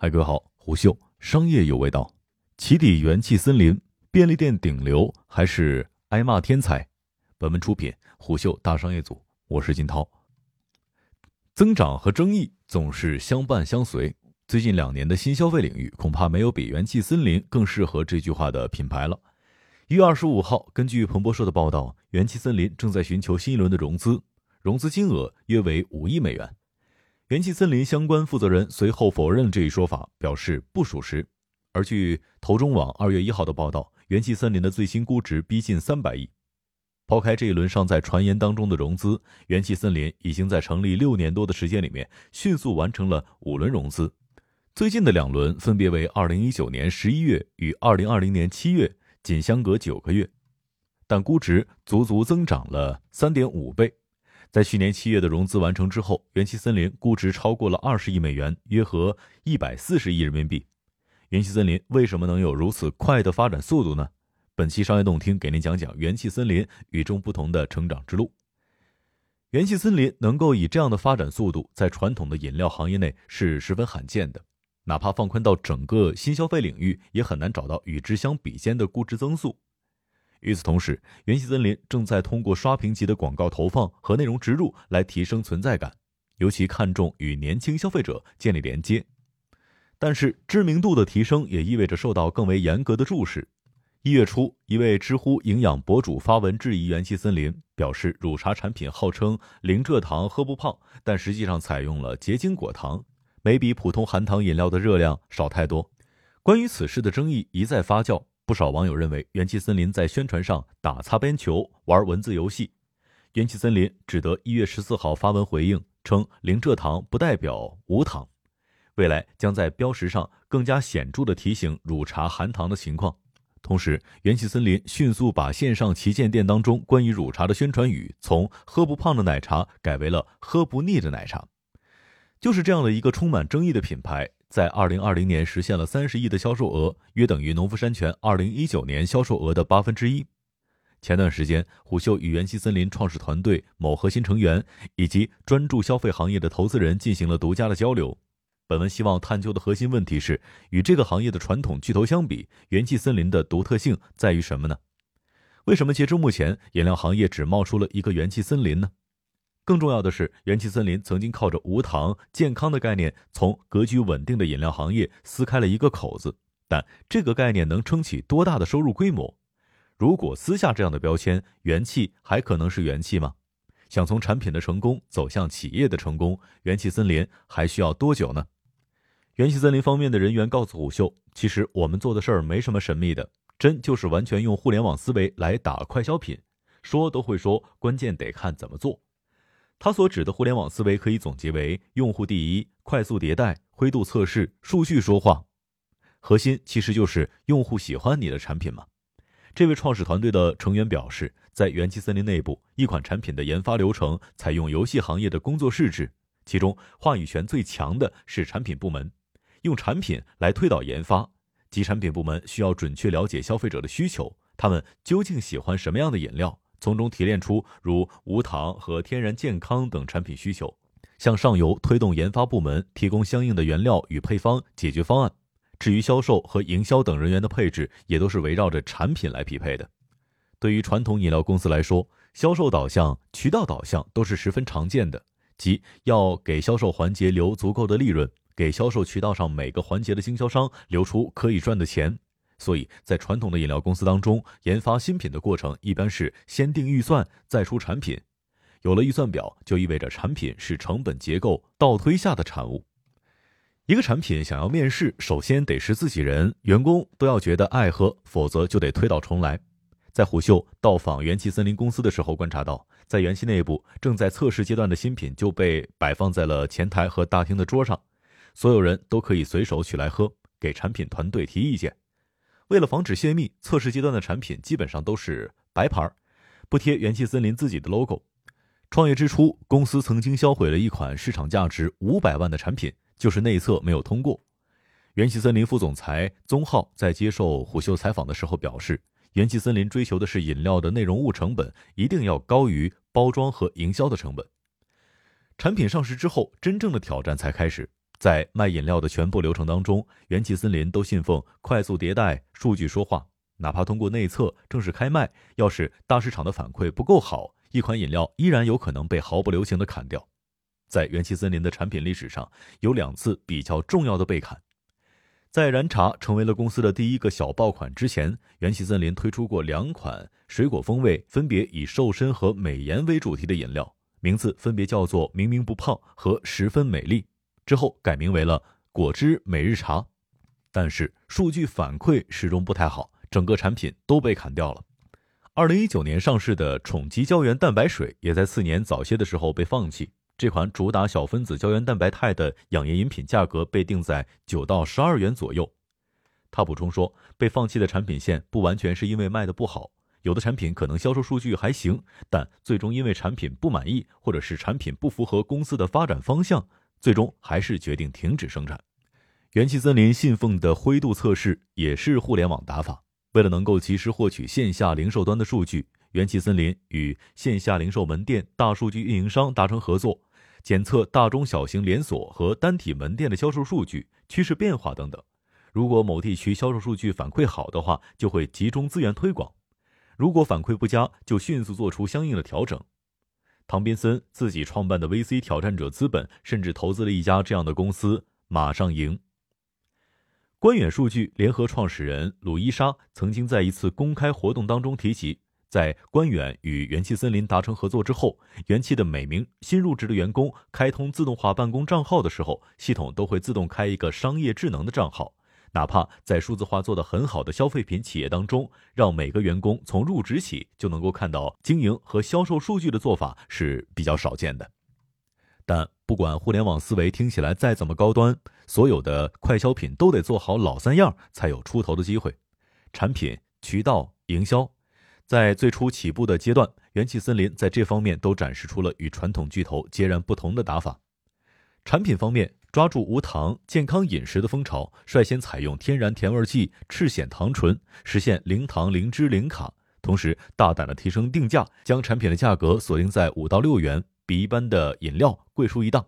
嗨，各位好，虎嗅商业有味道，起底元气森林，便利店顶流还是挨骂天才？本文出品虎嗅大商业组，我是金涛。增长和争议总是相伴相随，最近两年的新消费领域恐怕没有比元气森林更适合这句话的品牌了。一月二十五号，根据彭博社的报道，元气森林正在寻求新一轮的融资，融资金额约为五亿美元。元气森林相关负责人随后否认这一说法，表示不属实。而据投中网二月一号的报道，元气森林的最新估值逼近三百亿。抛开这一轮尚在传言当中的融资，元气森林已经在成立六年多的时间里面迅速完成了五轮融资，最近的两轮分别为二零一九年十一月与二零二零年七月，仅相隔九个月，但估值足足增长了三点五倍。在去年七月的融资完成之后，元气森林估值超过了二十亿美元，约合一百四十亿人民币。元气森林为什么能有如此快的发展速度呢？本期商业动听给您讲讲元气森林与众不同的成长之路。元气森林能够以这样的发展速度，在传统的饮料行业内是十分罕见的，哪怕放宽到整个新消费领域，也很难找到与之相比肩的估值增速。与此同时，元气森林正在通过刷屏级的广告投放和内容植入来提升存在感，尤其看重与年轻消费者建立连接。但是，知名度的提升也意味着受到更为严格的注视。一月初，一位知乎营养博主发文质疑元气森林，表示乳茶产品号称零蔗糖喝不胖，但实际上采用了结晶果糖，没比普通含糖饮料的热量少太多。关于此事的争议一再发酵。不少网友认为，元气森林在宣传上打擦边球、玩文字游戏。元气森林只得一月十四号发文回应称，零蔗糖不代表无糖，未来将在标识上更加显著地提醒乳茶含糖的情况。同时，元气森林迅速把线上旗舰店当中关于乳茶的宣传语从“喝不胖的奶茶”改为了“喝不腻的奶茶”。就是这样的一个充满争议的品牌。在二零二零年实现了三十亿的销售额，约等于农夫山泉二零一九年销售额的八分之一。前段时间，虎嗅与元气森林创始团队某核心成员以及专注消费行业的投资人进行了独家的交流。本文希望探究的核心问题是：与这个行业的传统巨头相比，元气森林的独特性在于什么呢？为什么截至目前，饮料行业只冒出了一个元气森林呢？更重要的是，元气森林曾经靠着无糖、健康的概念，从格局稳定的饮料行业撕开了一个口子。但这个概念能撑起多大的收入规模？如果撕下这样的标签，元气还可能是元气吗？想从产品的成功走向企业的成功，元气森林还需要多久呢？元气森林方面的人员告诉虎嗅，其实我们做的事儿没什么神秘的，真就是完全用互联网思维来打快消品。说都会说，关键得看怎么做。他所指的互联网思维可以总结为：用户第一，快速迭代，灰度测试，数据说话。核心其实就是用户喜欢你的产品嘛。这位创始团队的成员表示，在元气森林内部，一款产品的研发流程采用游戏行业的工作室制，其中话语权最强的是产品部门，用产品来推导研发，即产品部门需要准确了解消费者的需求，他们究竟喜欢什么样的饮料。从中提炼出如无糖和天然健康等产品需求，向上游推动研发部门提供相应的原料与配方解决方案。至于销售和营销等人员的配置，也都是围绕着产品来匹配的。对于传统饮料公司来说，销售导向、渠道导向都是十分常见的，即要给销售环节留足够的利润，给销售渠道上每个环节的经销商留出可以赚的钱。所以在传统的饮料公司当中，研发新品的过程一般是先定预算，再出产品。有了预算表，就意味着产品是成本结构倒推下的产物。一个产品想要面世，首先得是自己人，员工都要觉得爱喝，否则就得推倒重来。在虎嗅到访元气森林公司的时候，观察到，在元气内部正在测试阶段的新品就被摆放在了前台和大厅的桌上，所有人都可以随手取来喝，给产品团队提意见。为了防止泄密，测试阶段的产品基本上都是白牌，不贴元气森林自己的 logo。创业之初，公司曾经销毁了一款市场价值五百万的产品，就是内测没有通过。元气森林副总裁宗浩在接受虎嗅采访的时候表示，元气森林追求的是饮料的内容物成本一定要高于包装和营销的成本。产品上市之后，真正的挑战才开始。在卖饮料的全部流程当中，元气森林都信奉快速迭代，数据说话。哪怕通过内测正式开卖，要是大市场的反馈不够好，一款饮料依然有可能被毫不留情的砍掉。在元气森林的产品历史上，有两次比较重要的被砍。在燃茶成为了公司的第一个小爆款之前，元气森林推出过两款水果风味，分别以瘦身和美颜为主题的饮料，名字分别叫做“明明不胖”和“十分美丽”。之后改名为了“果汁每日茶”，但是数据反馈始终不太好。整个产品都被砍掉了。二零一九年上市的宠吉胶原蛋白水也在次年早些的时候被放弃。这款主打小分子胶原蛋白肽的养颜饮品价格被定在九到十二元左右。他补充说，被放弃的产品线不完全是因为卖的不好，有的产品可能销售数据还行，但最终因为产品不满意，或者是产品不符合公司的发展方向，最终还是决定停止生产。元气森林信奉的灰度测试也是互联网打法。为了能够及时获取线下零售端的数据，元气森林与线下零售门店大数据运营商达成合作，检测大中小型连锁和单体门店的销售数据、趋势变化等等。如果某地区销售数据反馈好的话，就会集中资源推广；如果反馈不佳，就迅速做出相应的调整。唐宾森自己创办的 VC 挑战者资本甚至投资了一家这样的公司——马上赢。官远数据联合创始人鲁伊莎曾经在一次公开活动当中提及，在官远与元气森林达成合作之后，元气的每名新入职的员工开通自动化办公账号的时候，系统都会自动开一个商业智能的账号。哪怕在数字化做得很好的消费品企业当中，让每个员工从入职起就能够看到经营和销售数据的做法是比较少见的。但不管互联网思维听起来再怎么高端，所有的快消品都得做好老三样才有出头的机会：产品、渠道、营销。在最初起步的阶段，元气森林在这方面都展示出了与传统巨头截然不同的打法。产品方面，抓住无糖健康饮食的风潮，率先采用天然甜味剂赤藓糖醇，实现零糖、零脂、零卡，同时大胆的提升定价，将产品的价格锁定在五到六元。比一般的饮料贵出一档。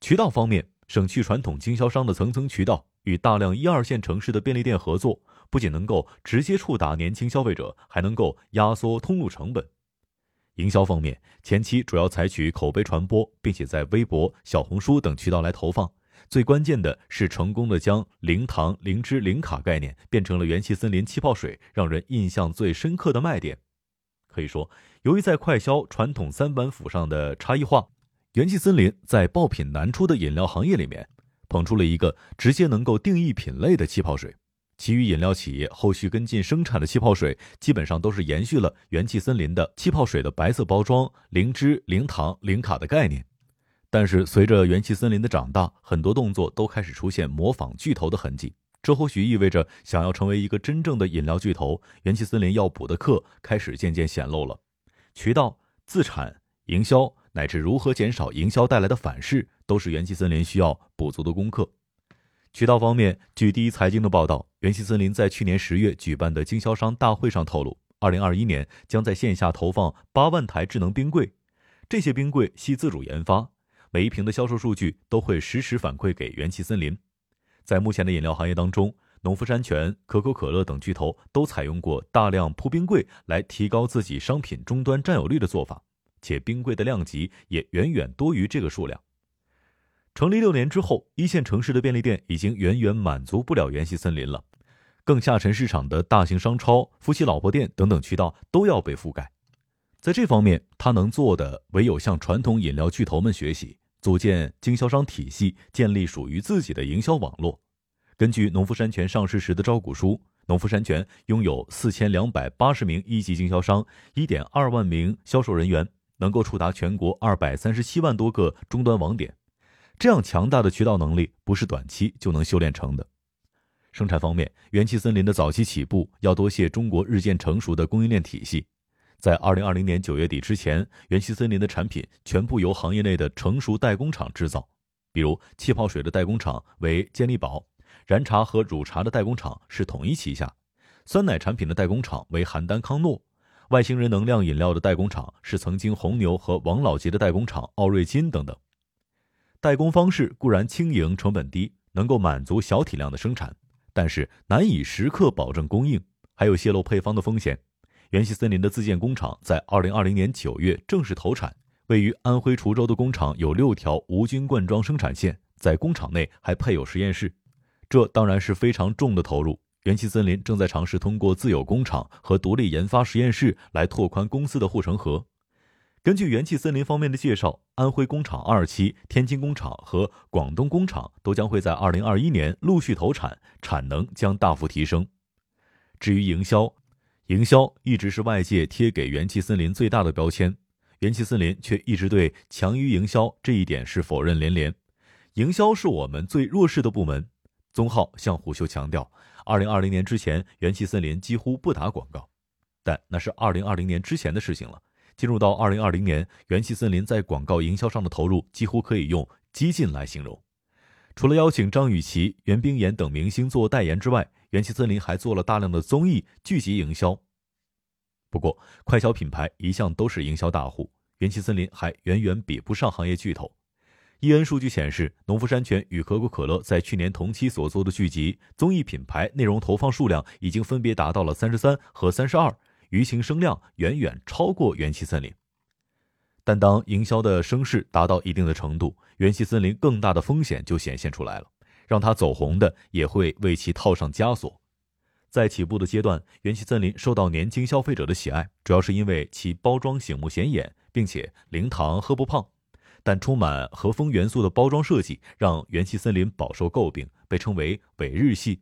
渠道方面，省去传统经销商的层层渠道，与大量一二线城市的便利店合作，不仅能够直接触达年轻消费者，还能够压缩通路成本。营销方面，前期主要采取口碑传播，并且在微博、小红书等渠道来投放。最关键的是，成功的将零糖、零脂、零卡概念变成了元气森林气泡水，让人印象最深刻的卖点。可以说，由于在快消传统三板斧上的差异化，元气森林在爆品难出的饮料行业里面，捧出了一个直接能够定义品类的气泡水。其余饮料企业后续跟进生产的气泡水，基本上都是延续了元气森林的气泡水的白色包装、零脂、零糖、零卡的概念。但是随着元气森林的长大，很多动作都开始出现模仿巨头的痕迹。这或许意味着，想要成为一个真正的饮料巨头，元气森林要补的课开始渐渐显露了。渠道、自产、营销，乃至如何减少营销带来的反噬，都是元气森林需要补足的功课。渠道方面，据第一财经的报道，元气森林在去年十月举办的经销商大会上透露，二零二一年将在线下投放八万台智能冰柜，这些冰柜系自主研发，每一瓶的销售数据都会实时反馈给元气森林。在目前的饮料行业当中，农夫山泉、可口可乐等巨头都采用过大量铺冰柜来提高自己商品终端占有率的做法，且冰柜的量级也远远多于这个数量。成立六年之后，一线城市的便利店已经远远满足不了元气森林了，更下沉市场的大型商超、夫妻老婆店等等渠道都要被覆盖。在这方面，他能做的唯有向传统饮料巨头们学习。组建经销商体系，建立属于自己的营销网络。根据农夫山泉上市时的招股书，农夫山泉拥有四千两百八十名一级经销商，一点二万名销售人员，能够触达全国二百三十七万多个终端网点。这样强大的渠道能力，不是短期就能修炼成的。生产方面，元气森林的早期起步要多谢中国日渐成熟的供应链体系。在二零二零年九月底之前，元气森林的产品全部由行业内的成熟代工厂制造。比如气泡水的代工厂为健力宝，燃茶和乳茶的代工厂是统一旗下，酸奶产品的代工厂为邯郸康诺，外星人能量饮料的代工厂是曾经红牛和王老吉的代工厂奥瑞金等等。代工方式固然轻盈、成本低，能够满足小体量的生产，但是难以时刻保证供应，还有泄露配方的风险。元气森林的自建工厂在二零二零年九月正式投产，位于安徽滁州的工厂有六条无菌灌装生产线，在工厂内还配有实验室，这当然是非常重的投入。元气森林正在尝试通过自有工厂和独立研发实验室来拓宽公司的护城河。根据元气森林方面的介绍，安徽工厂二期、天津工厂和广东工厂都将会在二零二一年陆续投产，产能将大幅提升。至于营销，营销一直是外界贴给元气森林最大的标签，元气森林却一直对强于营销这一点是否认连连。营销是我们最弱势的部门。宗浩向虎嗅强调，二零二零年之前，元气森林几乎不打广告，但那是二零二零年之前的事情了。进入到二零二零年，元气森林在广告营销上的投入几乎可以用激进来形容。除了邀请张雨绮、袁冰妍等明星做代言之外，元气森林还做了大量的综艺剧集营销。不过，快消品牌一向都是营销大户，元气森林还远远比不上行业巨头。伊恩数据显示，农夫山泉与可口可乐在去年同期所做的剧集、综艺品牌内容投放数量已经分别达到了三十三和三十二。舆情声量远远超过元气森林，但当营销的声势达到一定的程度，元气森林更大的风险就显现出来了。让它走红的也会为其套上枷锁。在起步的阶段，元气森林受到年轻消费者的喜爱，主要是因为其包装醒目显眼，并且零糖喝不胖。但充满和风元素的包装设计让元气森林饱受诟病，被称为伪日系。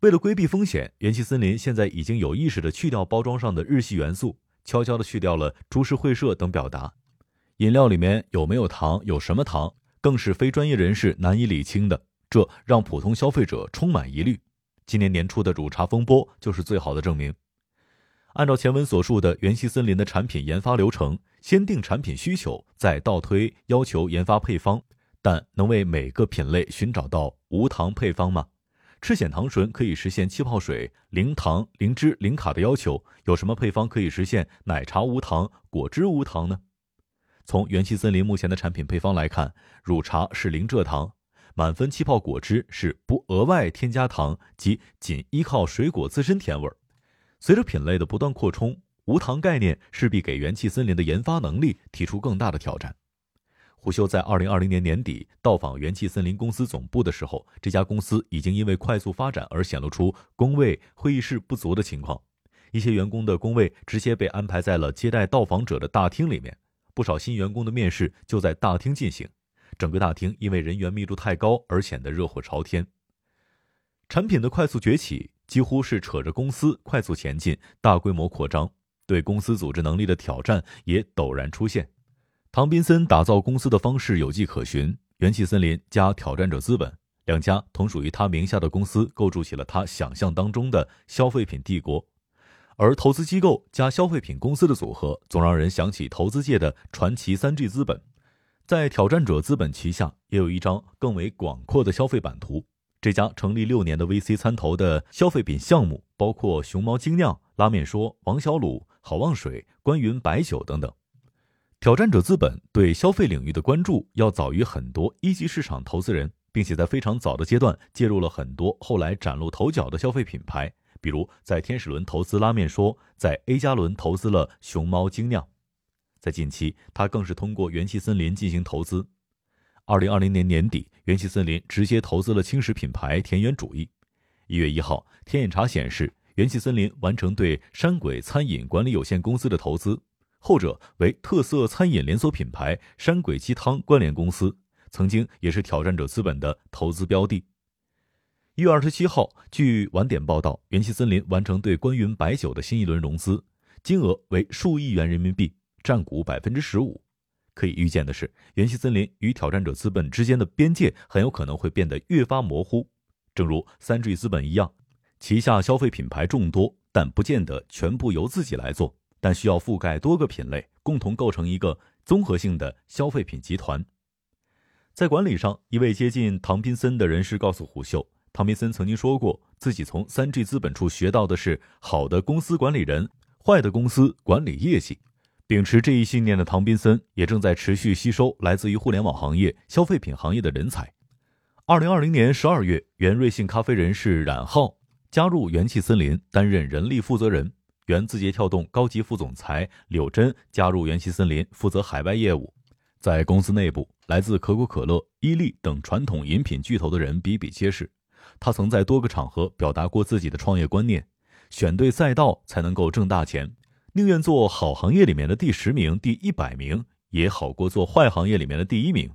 为了规避风险，元气森林现在已经有意识地去掉包装上的日系元素，悄悄地去掉了株式会社等表达。饮料里面有没有糖，有什么糖，更是非专业人士难以理清的，这让普通消费者充满疑虑。今年年初的乳茶风波就是最好的证明。按照前文所述的元气森林的产品研发流程，先定产品需求，再倒推要求研发配方，但能为每个品类寻找到无糖配方吗？赤藓糖醇可以实现气泡水零糖、零脂、零卡的要求，有什么配方可以实现奶茶无糖、果汁无糖呢？从元气森林目前的产品配方来看，乳茶是零蔗糖，满分气泡果汁是不额外添加糖及仅依靠水果自身甜味儿。随着品类的不断扩充，无糖概念势必给元气森林的研发能力提出更大的挑战。虎嗅在二零二零年年底到访元气森林公司总部的时候，这家公司已经因为快速发展而显露出工位、会议室不足的情况。一些员工的工位直接被安排在了接待到访者的大厅里面，不少新员工的面试就在大厅进行。整个大厅因为人员密度太高而显得热火朝天。产品的快速崛起几乎是扯着公司快速前进、大规模扩张，对公司组织能力的挑战也陡然出现。唐宾森打造公司的方式有迹可循，元气森林加挑战者资本两家同属于他名下的公司，构筑起了他想象当中的消费品帝国。而投资机构加消费品公司的组合，总让人想起投资界的传奇三 G 资本。在挑战者资本旗下，也有一张更为广阔的消费版图。这家成立六年的 VC 参投的消费品项目，包括熊猫精酿、拉面说、王小卤、好望水、关云白酒等等。挑战者资本对消费领域的关注要早于很多一级市场投资人，并且在非常早的阶段介入了很多后来崭露头角的消费品牌，比如在天使轮投资拉面说，在 A 加轮投资了熊猫精酿，在近期他更是通过元气森林进行投资。二零二零年年底，元气森林直接投资了轻食品牌田园主义。一月一号，天眼查显示，元气森林完成对山鬼餐饮管理有限公司的投资。后者为特色餐饮连锁品牌山鬼鸡汤关联公司，曾经也是挑战者资本的投资标的。一月二十七号，据晚点报道，元气森林完成对关云白酒的新一轮融资，金额为数亿元人民币，占股百分之十五。可以预见的是，元气森林与挑战者资本之间的边界很有可能会变得越发模糊。正如三 G 资本一样，旗下消费品牌众多，但不见得全部由自己来做。但需要覆盖多个品类，共同构成一个综合性的消费品集团。在管理上，一位接近唐宾森的人士告诉虎嗅，唐宾森曾经说过，自己从三 G 资本处学到的是好的公司管理人，坏的公司管理业绩。秉持这一信念的唐宾森也正在持续吸收来自于互联网行业、消费品行业的人才。二零二零年十二月，原瑞幸咖啡人士冉浩加入元气森林，担任人力负责人。原字节跳动高级副总裁柳珍加入元气森林，负责海外业务。在公司内部，来自可口可乐、伊利等传统饮品巨头的人比比皆是。他曾在多个场合表达过自己的创业观念：选对赛道才能够挣大钱。宁愿做好行业里面的第十名、第一百名，也好过做坏行业里面的第一名。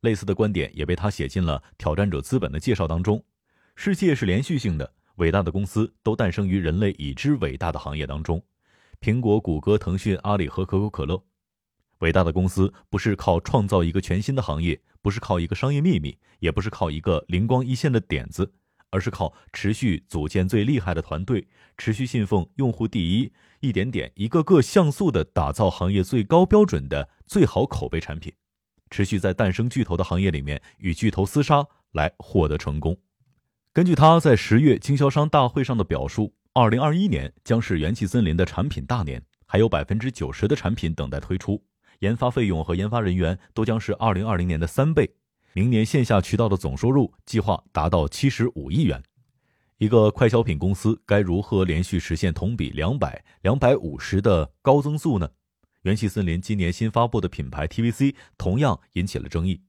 类似的观点也被他写进了《挑战者资本》的介绍当中。世界是连续性的，伟大的公司都诞生于人类已知伟大的行业当中。苹果、谷歌、腾讯、阿里和可口可乐。伟大的公司不是靠创造一个全新的行业，不是靠一个商业秘密，也不是靠一个灵光一现的点子。而是靠持续组建最厉害的团队，持续信奉用户第一，一点点、一个个像素的打造行业最高标准的最好口碑产品，持续在诞生巨头的行业里面与巨头厮杀来获得成功。根据他在十月经销商大会上的表述，二零二一年将是元气森林的产品大年，还有百分之九十的产品等待推出，研发费用和研发人员都将是二零二零年的三倍。明年线下渠道的总收入计划达到七十五亿元。一个快消品公司该如何连续实现同比两百、两百五十的高增速呢？元气森林今年新发布的品牌 TVC 同样引起了争议。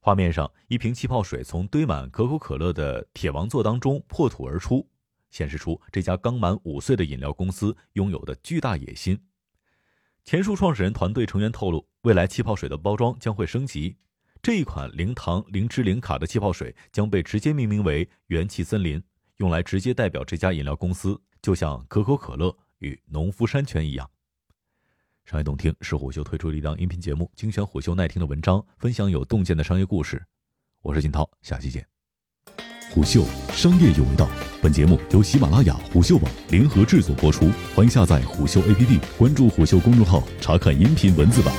画面上，一瓶气泡水从堆满可口可乐的铁王座当中破土而出，显示出这家刚满五岁的饮料公司拥有的巨大野心。前述创始人团队成员透露，未来气泡水的包装将会升级。这一款零糖、零脂、零卡的气泡水将被直接命名为“元气森林”，用来直接代表这家饮料公司，就像可口可乐与农夫山泉一样。商业洞听是虎嗅推出的一档音频节目，精选虎嗅耐听的文章，分享有洞见的商业故事。我是金涛，下期见。虎嗅商业有味道，本节目由喜马拉雅、虎嗅网联合制作播出，欢迎下载虎嗅 APP，关注虎嗅公众号，查看音频文字版。